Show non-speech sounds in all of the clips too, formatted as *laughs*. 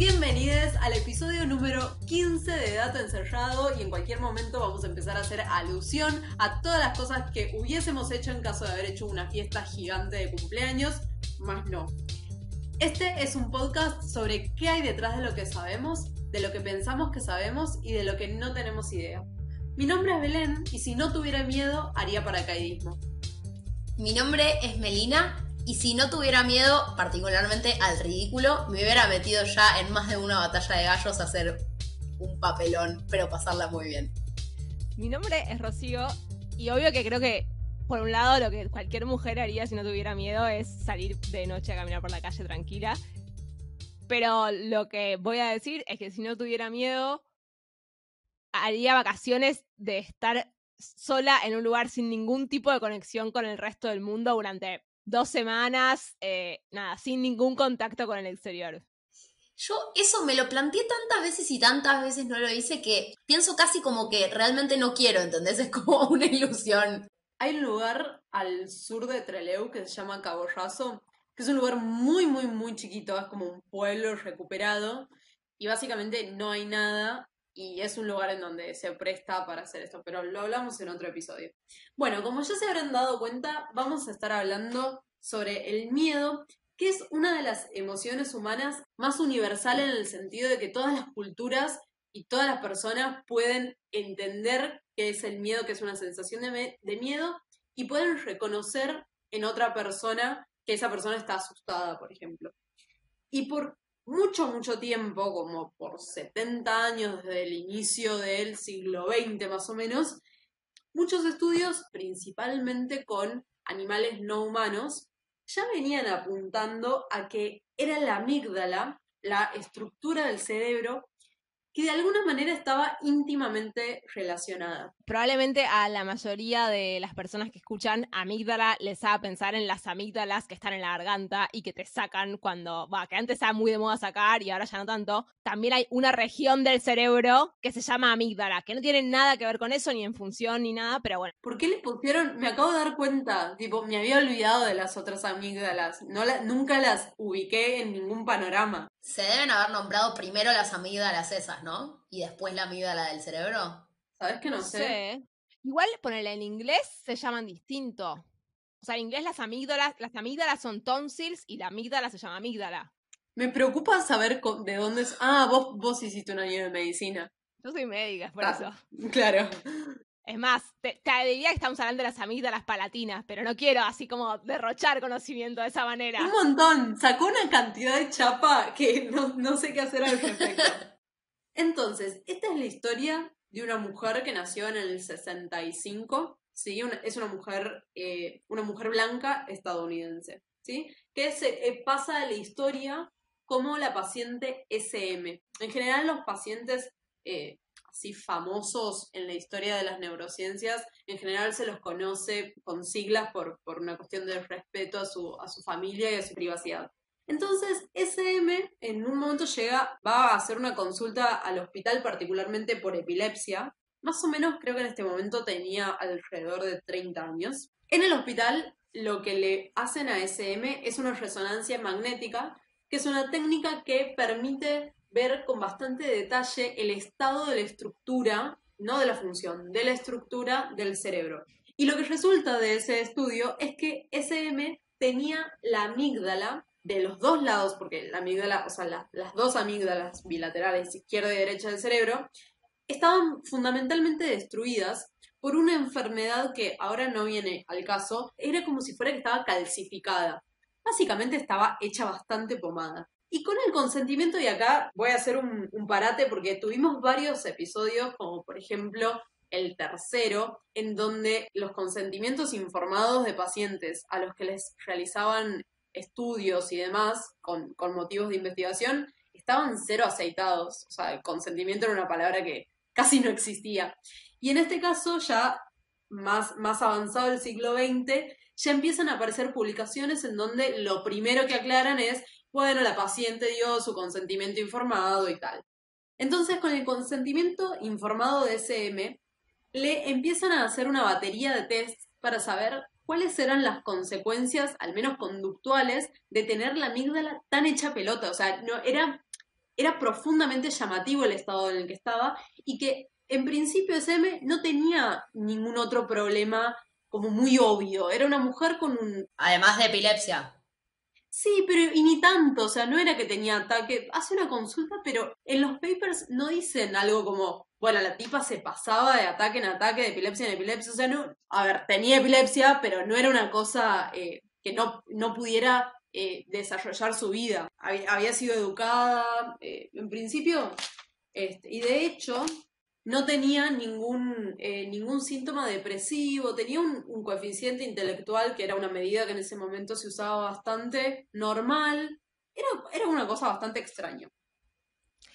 Bienvenidos al episodio número 15 de Dato Encerrado y en cualquier momento vamos a empezar a hacer alusión a todas las cosas que hubiésemos hecho en caso de haber hecho una fiesta gigante de cumpleaños, más no. Este es un podcast sobre qué hay detrás de lo que sabemos, de lo que pensamos que sabemos y de lo que no tenemos idea. Mi nombre es Belén y si no tuviera miedo haría paracaidismo. Mi nombre es Melina y si no tuviera miedo, particularmente al ridículo, me hubiera metido ya en más de una batalla de gallos a hacer un papelón, pero pasarla muy bien. Mi nombre es Rocío y obvio que creo que por un lado lo que cualquier mujer haría si no tuviera miedo es salir de noche a caminar por la calle tranquila. Pero lo que voy a decir es que si no tuviera miedo, haría vacaciones de estar sola en un lugar sin ningún tipo de conexión con el resto del mundo durante dos semanas, eh, nada, sin ningún contacto con el exterior. Yo eso me lo planteé tantas veces y tantas veces no lo hice que pienso casi como que realmente no quiero, ¿entendés? *laughs* Es como una ilusión. Hay un lugar al sur de Trelew que se llama Cabo Raso, que es un lugar muy, muy, muy chiquito, es como un pueblo recuperado y básicamente no hay nada y es un lugar en donde se presta para hacer esto, pero lo hablamos en otro episodio. Bueno, como ya se habrán dado cuenta, vamos a estar hablando sobre el miedo, que es una de las emociones humanas más universal en el sentido de que todas las culturas y todas las personas pueden entender qué es el miedo, que es una sensación de, de miedo, y pueden reconocer en otra persona que esa persona está asustada, por ejemplo. Y por mucho, mucho tiempo, como por 70 años desde el inicio del siglo XX más o menos, muchos estudios, principalmente con animales no humanos, ya venían apuntando a que era la amígdala, la estructura del cerebro, que de alguna manera estaba íntimamente relacionada. Probablemente a la mayoría de las personas que escuchan amígdala les haga pensar en las amígdalas que están en la garganta y que te sacan cuando, va, que antes era muy de moda sacar y ahora ya no tanto. También hay una región del cerebro que se llama amígdala, que no tiene nada que ver con eso, ni en función, ni nada, pero bueno. ¿Por qué le pusieron? Me acabo de dar cuenta, tipo, me había olvidado de las otras amígdalas, no nunca las ubiqué en ningún panorama. Se deben haber nombrado primero las amígdalas esas, ¿no? Y después la amígdala del cerebro. ¿Sabes que no, sé? Igual ponerle en inglés se llaman distinto. O sea, en inglés las amígdalas, las amígdalas son tonsils y la amígdala se llama amígdala. Me preocupa saber de dónde es. Ah, vos, vos hiciste un año de medicina. Yo soy médica, por ah, eso. Claro. Es más, te, diría que estamos hablando de las amígdalas palatinas, pero no quiero así como derrochar conocimiento de esa manera. Un montón. Sacó una cantidad de chapa que no, no sé qué hacer al respecto. Entonces, esta es la historia de una mujer que nació en el 65, ¿sí? es una mujer, eh, una mujer blanca estadounidense, ¿sí? Que se eh, pasa a la historia como la paciente SM. En general, los pacientes eh, así famosos en la historia de las neurociencias, en general se los conoce con siglas por, por una cuestión de respeto a su, a su familia y a su privacidad. Entonces, SM en un momento llega, va a hacer una consulta al hospital, particularmente por epilepsia. Más o menos creo que en este momento tenía alrededor de 30 años. En el hospital lo que le hacen a SM es una resonancia magnética, que es una técnica que permite ver con bastante detalle el estado de la estructura, no de la función, de la estructura del cerebro. Y lo que resulta de ese estudio es que SM tenía la amígdala de los dos lados, porque la amígdala, o sea, las dos amígdalas bilaterales, izquierda y derecha del cerebro, estaban fundamentalmente destruidas por una enfermedad que ahora no viene al caso, era como si fuera que estaba calcificada. Básicamente estaba hecha bastante pomada. Y con el consentimiento, y acá voy a hacer un, parate porque tuvimos varios episodios, como por ejemplo el tercero, en donde los consentimientos informados de pacientes a los que les realizaban estudios y demás con, motivos de investigación estaban cero aceitados. O sea, el consentimiento era una palabra que casi no existía. Y en este caso, ya más, más avanzado el siglo XX, ya empiezan a aparecer publicaciones en donde lo primero que aclaran es, bueno, la paciente dio su consentimiento informado y tal. Entonces, con el consentimiento informado de SM, le empiezan a hacer una batería de tests para saber cuáles eran las consecuencias, al menos conductuales, de tener la amígdala tan hecha pelota. O sea, no, era, era profundamente llamativo el estado en el que estaba y que en principio SM no tenía ningún otro problema como muy obvio. Era una mujer con un... Además de epilepsia. Sí, pero y ni tanto, o sea, no era que tenía ataque. Hace una consulta, pero en los papers no dicen algo como, bueno, la tipa se pasaba de ataque en ataque, de epilepsia en epilepsia. O sea, no, a ver, tenía epilepsia, pero no era una cosa eh, que no, no pudiera eh, desarrollar su vida. Había, sido educada, eh, en principio, este, y de hecho, no tenía ningún, ningún síntoma depresivo, tenía un, un, coeficiente intelectual que era una medida que en ese momento se usaba bastante normal. Era, era una cosa bastante extraña.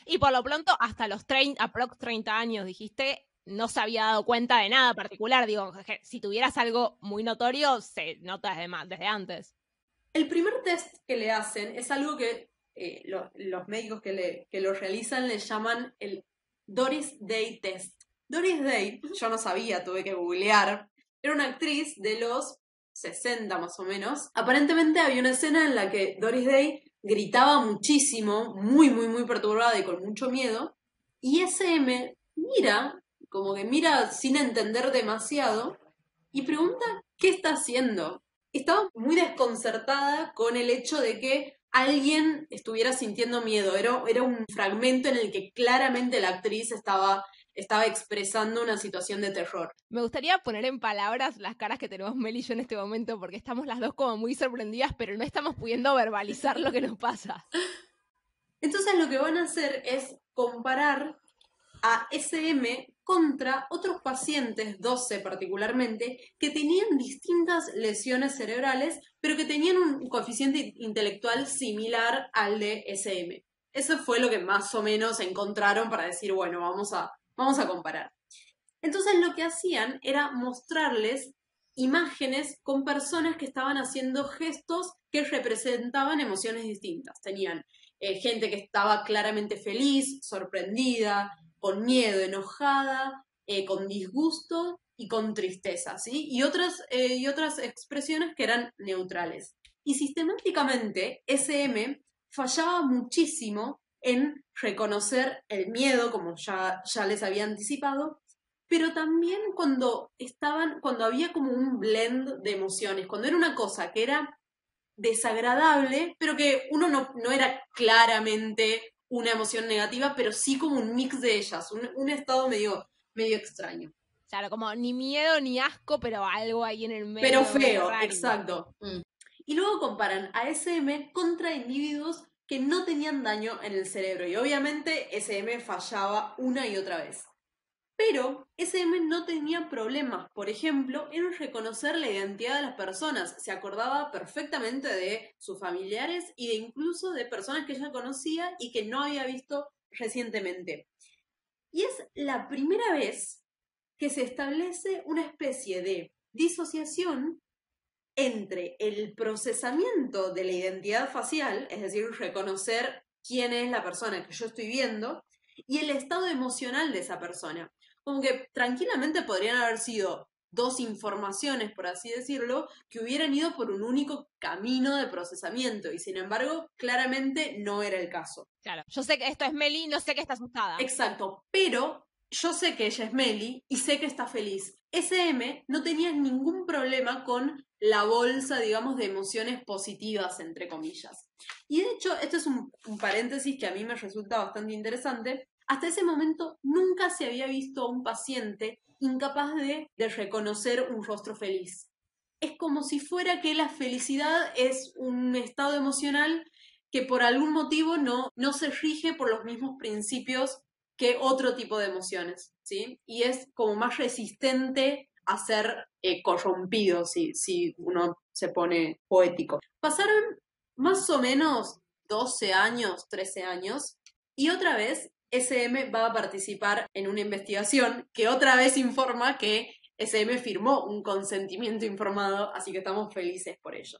Y por lo pronto, hasta los 30, aprox 30 años, dijiste, no se había dado cuenta de nada particular. Digo, si tuvieras algo muy notorio, se nota desde, desde antes. El primer test que le hacen es algo que eh, los médicos que, le, que lo realizan le llaman el Doris Day Test. Doris Day, yo no sabía, tuve que googlear, era una actriz de los 60 más o menos. Aparentemente había una escena en la que Doris Day gritaba muchísimo, muy, muy, muy perturbada y con mucho miedo. Y SM mira, como que mira sin entender demasiado, y pregunta qué está haciendo. Estaba muy desconcertada con el hecho de que alguien estuviera sintiendo miedo. Era, era un fragmento en el que claramente la actriz estaba estaba expresando una situación de terror. Me gustaría poner en palabras las caras que tenemos Mel y yo en este momento, porque estamos las dos como muy sorprendidas, pero no estamos pudiendo verbalizar lo que nos pasa. Entonces lo que van a hacer es comparar a SM contra otros pacientes, 12 particularmente, que tenían distintas lesiones cerebrales, pero que tenían un coeficiente intelectual similar al de SM. Eso fue lo que más o menos encontraron para decir, bueno, vamos a Vamos a comparar. Entonces lo que hacían era mostrarles imágenes con personas que estaban haciendo gestos que representaban emociones distintas. Tenían eh, gente que estaba claramente feliz, sorprendida, con miedo, enojada, eh, con disgusto y con tristeza, ¿sí? Y otras, eh, y otras expresiones que eran neutrales. Y sistemáticamente SM fallaba muchísimo en reconocer el miedo, como ya, ya les había anticipado, pero también cuando estaban, cuando había como un blend de emociones, cuando era una cosa que era desagradable, pero que uno no, no era claramente una emoción negativa, pero sí como un mix de ellas, un, estado medio, medio extraño. Claro, como ni miedo ni asco, pero algo ahí en el medio. Pero feo, exacto. Mm. Y luego comparan a SM contra individuos que no tenían daño en el cerebro y obviamente SM fallaba una y otra vez. Pero SM no tenía problemas, por ejemplo, en reconocer la identidad de las personas. Se acordaba perfectamente de sus familiares y de incluso de personas que ella conocía y que no había visto recientemente. Y es la primera vez que se establece una especie de disociación entre el procesamiento de la identidad facial, es decir, reconocer quién es la persona que yo estoy viendo, y el estado emocional de esa persona. Como que tranquilamente podrían haber sido dos informaciones, por así decirlo, que hubieran ido por un único camino de procesamiento y sin embargo claramente no era el caso. Claro, yo sé que esto es Meli, no sé que está asustada. Exacto, pero yo sé que ella es Meli y sé que está feliz. SM no tenía ningún problema con la bolsa, digamos, de emociones positivas, entre comillas. Y de hecho, esto es un, paréntesis que a mí me resulta bastante interesante. Hasta ese momento nunca se había visto a un paciente incapaz de, reconocer un rostro feliz. Es como si fuera que la felicidad es un estado emocional que por algún motivo no se rige por los mismos principios que otro tipo de emociones, ¿sí? Y es como más resistente a ser eh, corrompido, si, si uno se pone poético. Pasaron más o menos 12 años, 13 años, y otra vez SM va a participar en una investigación que otra vez informa que SM firmó un consentimiento informado, así que estamos felices por ello.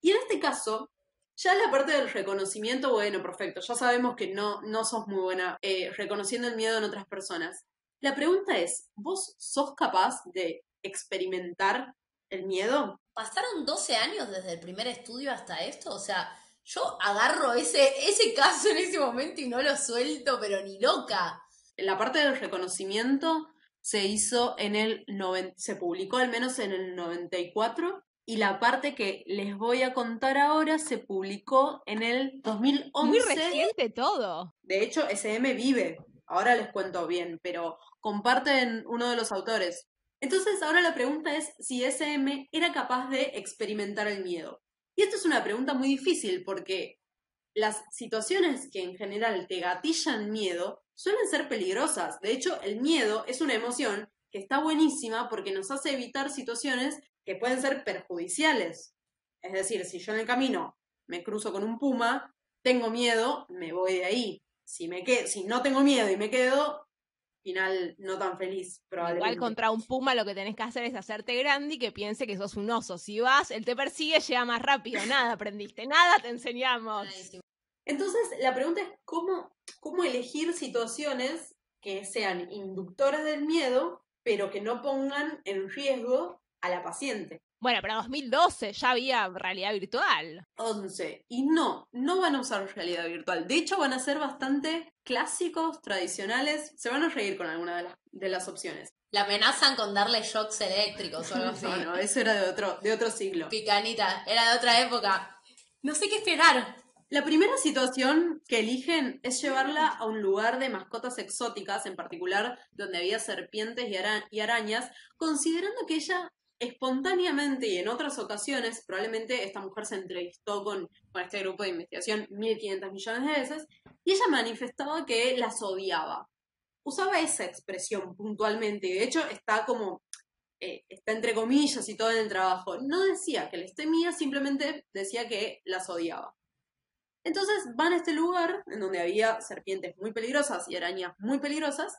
Y en este caso, ya la parte del reconocimiento, bueno, perfecto, ya sabemos que no, no sos muy buena eh, reconociendo el miedo en otras personas. La pregunta es, ¿vos sos capaz de experimentar el miedo? ¿Pasaron 12 años desde el primer estudio hasta esto? O sea, Yo agarro ese, ese caso en ese momento y no lo suelto, pero ni loca. La parte del reconocimiento se hizo en el noven- se publicó al menos en el 94 y la parte que les voy a contar ahora se publicó en el 2011. Muy reciente todo. De hecho, SM vive. Ahora les cuento bien, pero comparten uno de los autores. Entonces, ahora la pregunta es si SM era capaz de experimentar el miedo. Y esto es una pregunta muy difícil porque las situaciones que en general te gatillan miedo suelen ser peligrosas. De hecho, el miedo es una emoción que está buenísima porque nos hace evitar situaciones que pueden ser perjudiciales. Es decir, si yo en el camino me cruzo con un puma, tengo miedo, me voy de ahí. Si, me que si no tengo miedo y me quedo, final no tan feliz, probablemente. Igual contra un puma lo que tenés que hacer es hacerte grande y que piense que sos un oso. Si vas, él te persigue, llega más rápido. Nada aprendiste, nada te enseñamos. Entonces, la pregunta es cómo, cómo elegir situaciones que sean inductoras del miedo, pero que no pongan en riesgo a la paciente. Bueno, pero en 2012 ya había realidad virtual. 11. Y no, no van a usar realidad virtual. De hecho, van a ser bastante clásicos, tradicionales. Se van a reír con alguna de las, de las opciones. La amenazan con darle shocks eléctricos o algo *laughs* así. No, no, eso era de otro, de otro siglo. Picanita, era de otra época. No sé qué esperar. La primera situación que eligen es llevarla a un lugar de mascotas exóticas, en particular donde había serpientes y, ara- y arañas, considerando que ella espontáneamente y en otras ocasiones, probablemente esta mujer se entrevistó con, con este grupo de investigación 1500 millones de veces, y ella manifestaba que las odiaba. Usaba esa expresión puntualmente, y de hecho está como, eh, está entre comillas y todo en el trabajo. No decía que les temía, simplemente decía que las odiaba. Entonces van a este lugar en donde había serpientes muy peligrosas y arañas muy peligrosas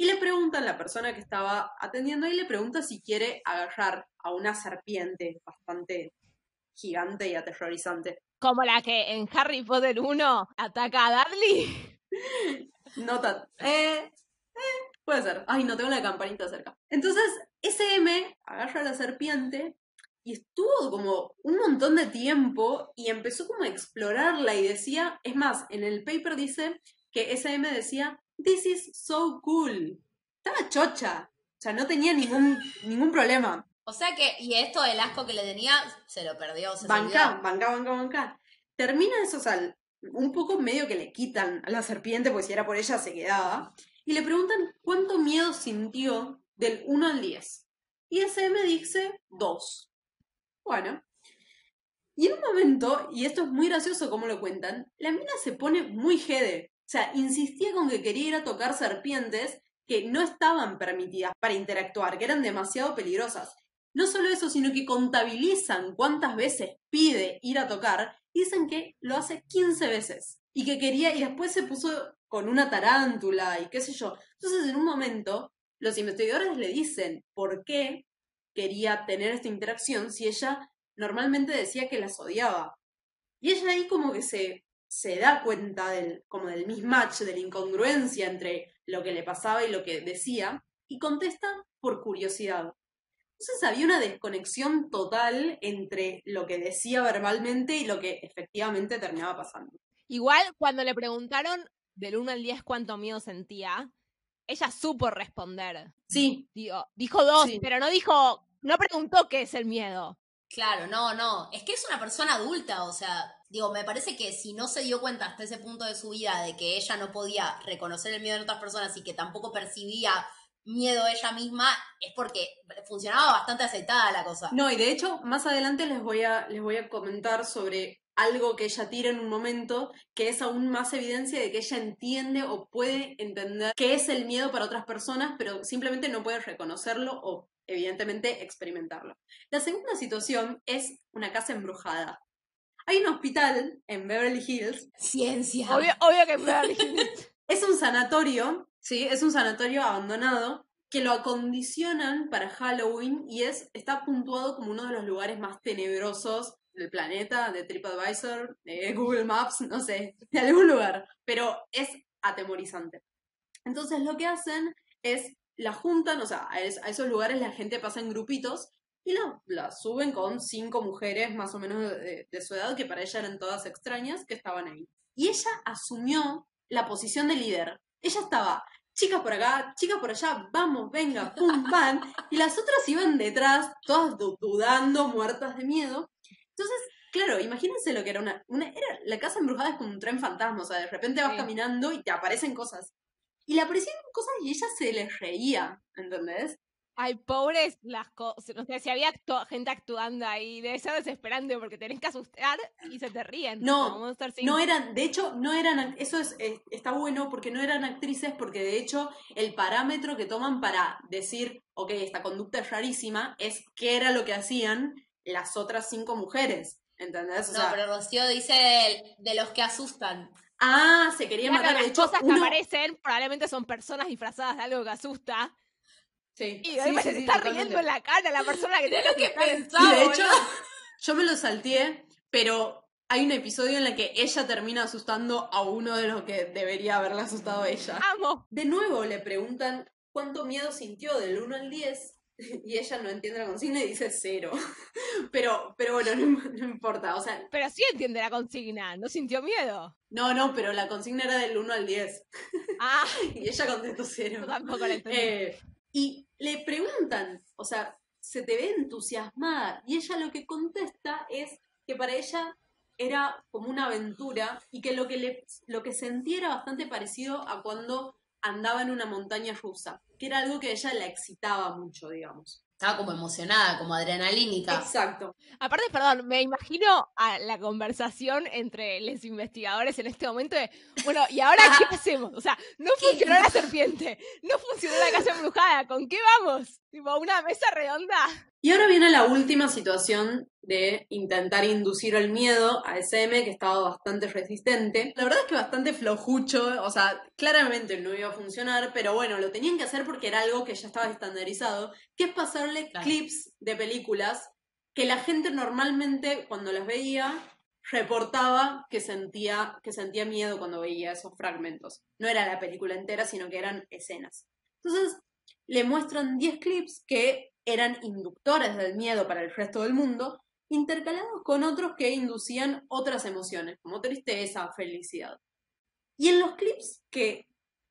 y le preguntan, la persona que estaba atendiendo ahí le pregunta si quiere agarrar a una serpiente bastante gigante y aterrorizante. Como la que en Harry Potter 1 ataca a Dudley. *laughs* No tan... Eh, eh, puede ser. Ay, no tengo la campanita cerca. Entonces, SM agarra a la serpiente y estuvo como un montón de tiempo y empezó como a explorarla y decía, es más, en el paper dice que SM decía, this is so cool. Estaba chocha. O sea, no tenía ningún, ningún problema. O sea que, y esto del asco que le tenía, se lo perdió, se Banca, banca, banca, banca. Termina eso, o sea, un poco medio que le quitan a la serpiente, pues si era por ella se quedaba. Y le preguntan cuánto miedo sintió del 1 al 10. Y SM dice 2. Bueno. Y en un momento, y esto es muy gracioso como lo cuentan, la mina se pone muy jede. O sea, insistía con que quería ir a tocar serpientes que no estaban permitidas para interactuar, que eran demasiado peligrosas. No solo eso, sino que contabilizan cuántas veces pide ir a tocar dicen que lo hace 15 veces. Y que quería, y después se puso con una tarántula y qué sé yo. Entonces, en un momento, los investigadores le dicen por qué quería tener esta interacción si ella normalmente decía que las odiaba. Y ella ahí como que se, se da cuenta del, como del mismatch, de la incongruencia entre lo que le pasaba y lo que decía, y contesta por curiosidad. Entonces había una desconexión total entre lo que decía verbalmente y lo que efectivamente terminaba pasando. Igual, cuando le preguntaron del 1 al 10 cuánto miedo sentía, ella supo responder. Sí, Digo, dijo dos, Sí. pero no dijo, no preguntó qué es el miedo. Claro, no, no. Es que es una persona adulta, o sea, digo, me parece que si no se dio cuenta hasta ese punto de su vida de que ella no podía reconocer el miedo en otras personas y que tampoco percibía miedo ella misma, es porque funcionaba bastante aceitada la cosa. No, y de hecho, más adelante les voy a, les voy a comentar sobre algo que ella tira en un momento, que es aún más evidencia de que ella entiende o puede entender qué es el miedo para otras personas, pero simplemente no puede reconocerlo o, evidentemente, experimentarlo. La segunda situación es una casa embrujada. Hay un hospital en Beverly Hills Ciencia. Obvio, obvio que fue Beverly Hills. *laughs* es un sanatorio, ¿sí? Es un sanatorio abandonado que lo acondicionan para Halloween y es, está puntuado como uno de los lugares más tenebrosos del planeta, de TripAdvisor, de Google Maps, no sé, de algún lugar, pero es atemorizante. Entonces lo que hacen es, la juntan, o sea, a esos lugares la gente pasa en grupitos y la, la suben con cinco mujeres más o menos de, de su edad, que para ella eran todas extrañas, que estaban ahí. Y ella asumió la posición de líder. Ella estaba, chicas por acá, chicas por allá, vamos, venga, pum, *laughs* pam. Y las otras iban detrás, todas du- dudando, muertas de miedo. Entonces, claro, imagínense lo que era una, una- era, la casa embrujada es como un tren fantasma, o sea, de repente vas Sí. caminando y te aparecen cosas. Y le aparecían cosas y ella se les reía, ¿entendés? Ay, pobres las cosas. No sé, si había actu- gente actuando ahí, debe ser desesperante porque tenés que asustar y se te ríen. No. No eran, de hecho, no eran, eso es, es- está bueno porque no eran actrices, porque de hecho el parámetro que toman para decir, ok, esta conducta es rarísima, es qué era lo que hacían las otras cinco mujeres, ¿entendés? O No, sea, pero Rocío dice de, de los que asustan. ah, se quería Claro, matar, de las hecho, cosas que aparecen probablemente son personas disfrazadas de algo que asusta. Sí, Y sí, además sí, se sí, está totalmente. riendo en la cara la persona que *laughs* te lo que pensaba. Y de hecho, yo me lo salteé, pero hay un episodio en el que ella termina asustando a uno de los que debería haberla asustado a ella. Amo. De nuevo le preguntan cuánto miedo sintió del 1 al 10 *laughs* y ella no entiende la consigna y dice cero. *laughs* Pero, pero bueno, no, no importa. O sea, Pero sí entiende la consigna, no sintió miedo. no, no, pero la consigna era del 1 al 10 Ah, y ella contestó yo cero. tampoco la entendí. Eh, y le preguntan, o sea, se te ve entusiasmada y ella lo que contesta es que para ella era como una aventura y que lo que, le, lo que sentía era bastante parecido a cuando andaba en una montaña rusa, que era algo que a ella la excitaba mucho, digamos. Estaba como emocionada, como adrenalínica. Exacto. Aparte, perdón, me imagino a la conversación entre los investigadores en este momento de, bueno, ¿y ahora qué *laughs* hacemos? O sea, no funcionó la serpiente, no funcionó la casa embrujada, ¿con qué vamos? Tipo, una mesa redonda. Y ahora viene la última situación de intentar inducir el miedo a SM, que estaba bastante resistente. La verdad es que bastante flojucho, o sea, claramente no iba a funcionar, pero bueno, lo tenían que hacer porque era algo que ya estaba estandarizado, que es pasarle Claro. clips de películas que la gente normalmente cuando las veía reportaba que sentía, que sentía miedo cuando veía esos fragmentos. No era la película entera, sino que eran escenas. Entonces, le muestran 10 clips que eran inductores del miedo para el resto del mundo, intercalados con otros que inducían otras emociones, como tristeza, felicidad. Y en los clips que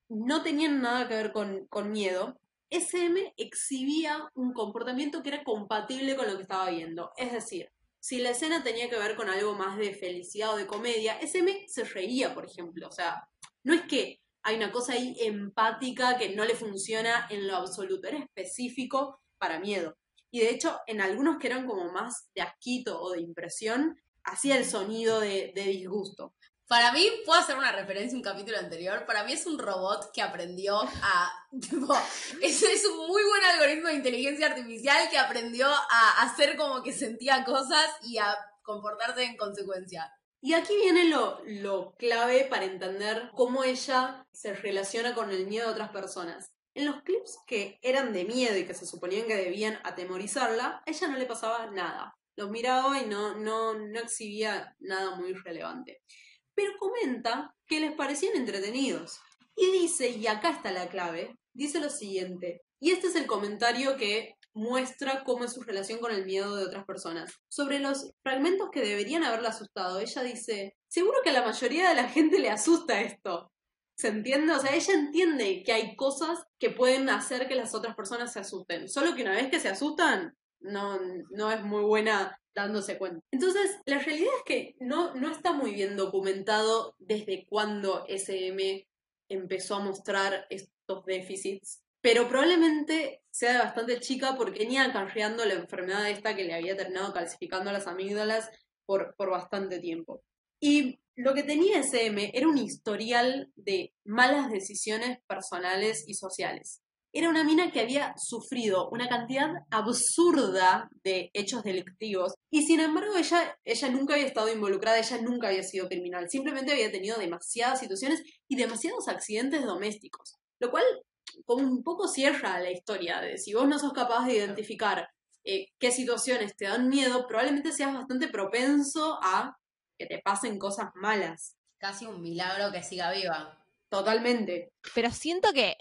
no tenían nada que ver con, miedo, SM exhibía un comportamiento que era compatible con lo que estaba viendo. Es decir, si la escena tenía que ver con algo más de felicidad o de comedia, SM se reía, por ejemplo. O sea, no es que hay una cosa ahí empática que no le funciona en lo absoluto, era específico para miedo. Y de hecho, en algunos que eran como más de asquito o de impresión, hacía el sonido de, disgusto. Para mí, puedo hacer una referencia a un capítulo anterior. Para mí es un robot que aprendió a. *laughs* Es un muy buen algoritmo de inteligencia artificial que aprendió a hacer como que sentía cosas y a comportarse en consecuencia. Y aquí viene lo, clave para entender cómo ella se relaciona con el miedo de otras personas. En los clips que eran de miedo y que se suponían que debían atemorizarla, ella no le pasaba nada. Los miraba y no, no, no exhibía nada muy relevante. Pero comenta que les parecían entretenidos. Y dice, y acá está la clave, dice lo siguiente. Y este es el comentario que muestra cómo es su relación con el miedo de otras personas. Sobre los fragmentos que deberían haberla asustado, ella dice, seguro que a la mayoría de la gente le asusta esto. ¿Se entiende? O sea, ella entiende que hay cosas que pueden hacer que las otras personas se asusten. Solo que una vez que se asustan, no, no es muy buena dándose cuenta. Entonces, la realidad es que no, no está muy bien documentado desde cuándo SM empezó a mostrar estos déficits, pero probablemente sea bastante chica porque venía acarreando la enfermedad esta que le había terminado calcificando las amígdalas por, por bastante tiempo. Y lo que tenía SM era un historial de malas decisiones personales y sociales. Era una mina que había sufrido una cantidad absurda de hechos delictivos y sin embargo ella, ella nunca había estado involucrada, ella nunca había sido criminal, simplemente había tenido demasiadas situaciones y demasiados accidentes domésticos, lo cual como un poco cierra la historia de si vos no sos capaz de identificar eh, qué situaciones te dan miedo, probablemente seas bastante propenso a que te pasen cosas malas. Casi un milagro que siga viva. Totalmente. Pero siento que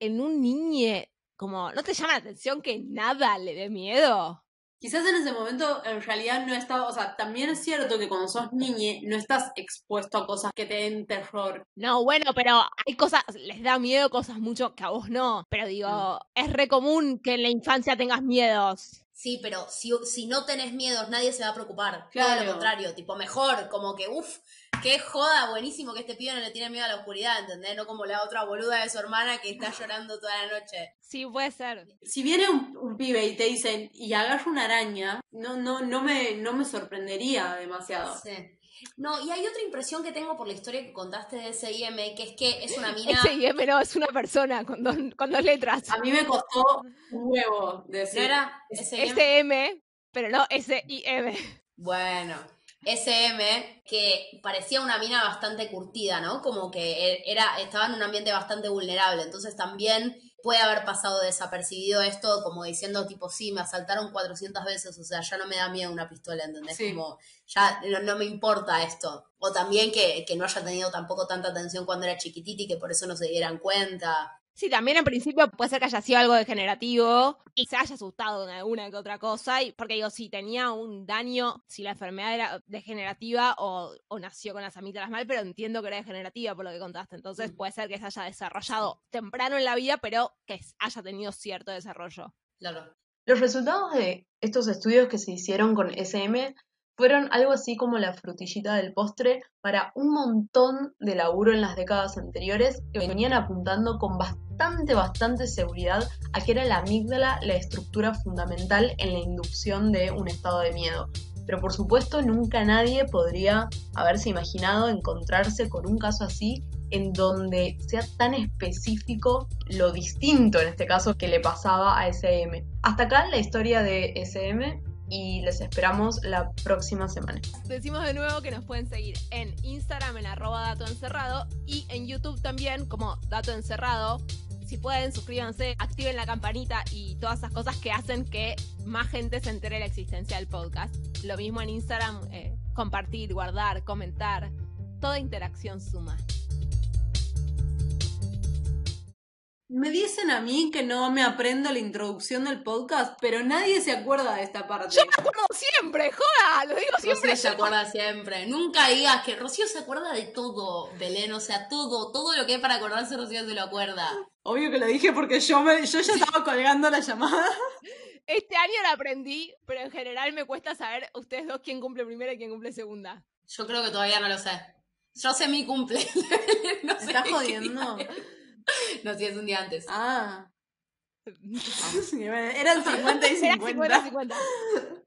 en un niñe, como, ¿no te llama la atención que nada le dé miedo? Quizás en ese momento en realidad no estaba, o sea, también es cierto que cuando sos niña no estás expuesto a cosas que te den terror. No, bueno, pero hay cosas, les da miedo cosas mucho que a vos no. Pero digo, Mm. es re común que en la infancia tengas miedos. Sí, pero si, si no tenés miedos, nadie se va a preocupar. Todo lo contrario, tipo, mejor, como que, uff, qué joda, buenísimo que este pibe no le tiene miedo a la oscuridad, ¿entendés? No como la otra boluda de su hermana que está *laughs* llorando toda la noche. Sí, puede ser. Si viene un, un pibe y te dicen y agarra una araña, no, no, no me, no me sorprendería demasiado. Sí. No, y hay otra impresión que tengo por la historia que contaste de S.I.M., que es que es una mina... Ese IM no es una persona con dos, con dos letras. A mí me costó un huevo decir. ¿No era S.I.M.? SM, pero no S-I-M. Bueno, SM, que parecía una mina bastante curtida, ¿no? Como que e- era, estaba en un ambiente bastante vulnerable, entonces también puede haber pasado desapercibido esto, como diciendo tipo, sí, me asaltaron 400 veces, o sea, ya no me da miedo una pistola, ¿entendés? Sí. Como, ya no, no me importa esto. O también que, que no haya tenido tampoco tanta atención cuando era chiquitita y que por eso no se dieran cuenta. Sí, también en principio puede ser que haya sido algo degenerativo y se haya asustado en alguna que otra cosa. Y, porque digo, si tenía un daño, si la enfermedad era degenerativa o, o nació con las amígdalas mal, pero entiendo que era degenerativa por lo que contaste. Entonces Mm. puede ser que se haya desarrollado temprano en la vida, pero que haya tenido cierto desarrollo. Claro. Los resultados de estos estudios que se hicieron con SM fueron algo así como la frutillita del postre para un montón de laburo en las décadas anteriores que venían apuntando con bastante, bastante seguridad a que era la amígdala la estructura fundamental en la inducción de un estado de miedo. Pero por supuesto nunca nadie podría haberse imaginado encontrarse con un caso así en donde sea tan específico lo distinto en este caso que le pasaba a SM. Hasta acá la historia de SM y les esperamos la próxima semana. Decimos de nuevo que nos pueden seguir en Instagram en arroba dato encerrado y en YouTube también como dato encerrado. Si pueden, suscríbanse, activen la campanita y todas esas cosas que hacen que más gente se entere de la existencia del podcast. Lo mismo en Instagram, eh, compartir, guardar, comentar. Toda interacción suma. Me dicen a mí que no me aprendo la introducción del podcast, pero nadie se acuerda de esta parte. Yo me acuerdo siempre, joda, lo digo siempre. Rocío se acuerda siempre. Nunca digas que Rocío se acuerda de todo, Belén. O sea, todo, todo lo que hay para acordarse, Rocío se lo acuerda. Obvio que lo dije porque yo, me, yo ya estaba colgando la llamada. Este año la aprendí, pero en general me cuesta saber ustedes dos quién cumple primera y quién cumple segunda. Yo creo que todavía no lo sé. Yo sé mi cumple. *laughs* no ¿Me sé estás *laughs* jodiendo? día *laughs* No, sí, es un día antes. Ah. *laughs* Eran 50 y Era 50. 50-50.